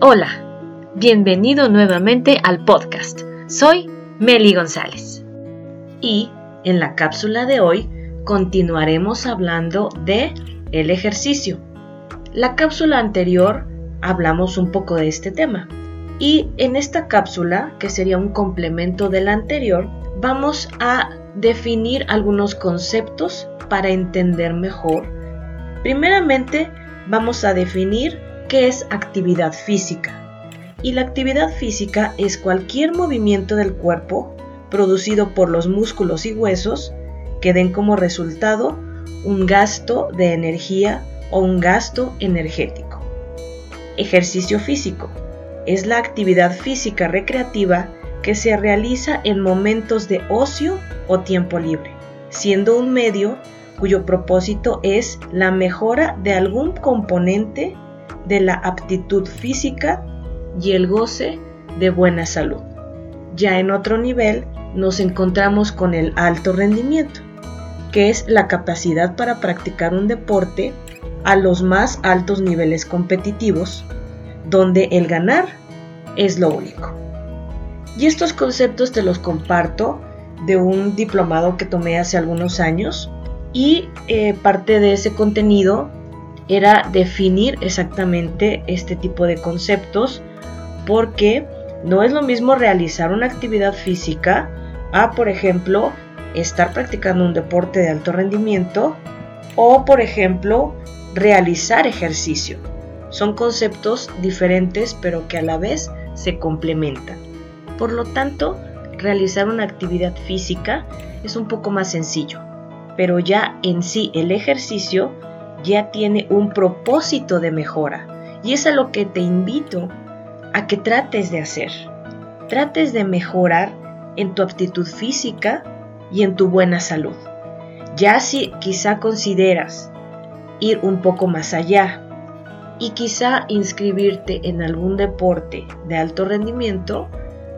Hola, bienvenido nuevamente al podcast. Soy Meli González. Y en la cápsula de hoy continuaremos hablando de el ejercicio. La cápsula anterior hablamos un poco de este tema. Y en esta cápsula, que sería un complemento de la anterior, vamos a definir algunos conceptos para entender mejor. Primeramente, vamos a definir ¿Qué es actividad física? Y la actividad física es cualquier movimiento del cuerpo producido por los músculos y huesos que den como resultado un gasto de energía o un gasto energético. Ejercicio físico es la actividad física recreativa que se realiza en momentos de ocio o tiempo libre, siendo un medio cuyo propósito es la mejora de algún componente de la aptitud física y el goce de buena salud. Ya en otro nivel nos encontramos con el alto rendimiento, que es la capacidad para practicar un deporte a los más altos niveles competitivos, donde el ganar es lo único. Y estos conceptos te los comparto de un diplomado que tomé hace algunos años y eh, parte de ese contenido era definir exactamente este tipo de conceptos porque no es lo mismo realizar una actividad física a, por ejemplo, estar practicando un deporte de alto rendimiento o, por ejemplo, realizar ejercicio. Son conceptos diferentes pero que a la vez se complementan. Por lo tanto, realizar una actividad física es un poco más sencillo, pero ya en sí el ejercicio ya tiene un propósito de mejora. Y es a lo que te invito a que trates de hacer. Trates de mejorar en tu aptitud física y en tu buena salud. Ya si quizá consideras ir un poco más allá y quizá inscribirte en algún deporte de alto rendimiento,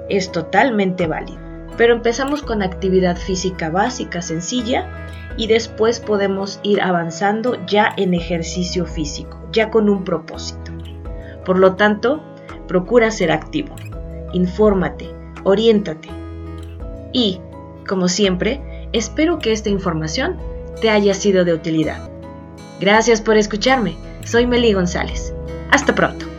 es totalmente válido. Pero empezamos con actividad física básica sencilla y después podemos ir avanzando ya en ejercicio físico, ya con un propósito. Por lo tanto, procura ser activo, infórmate, oriéntate y, como siempre, espero que esta información te haya sido de utilidad. Gracias por escucharme, soy Meli González. Hasta pronto.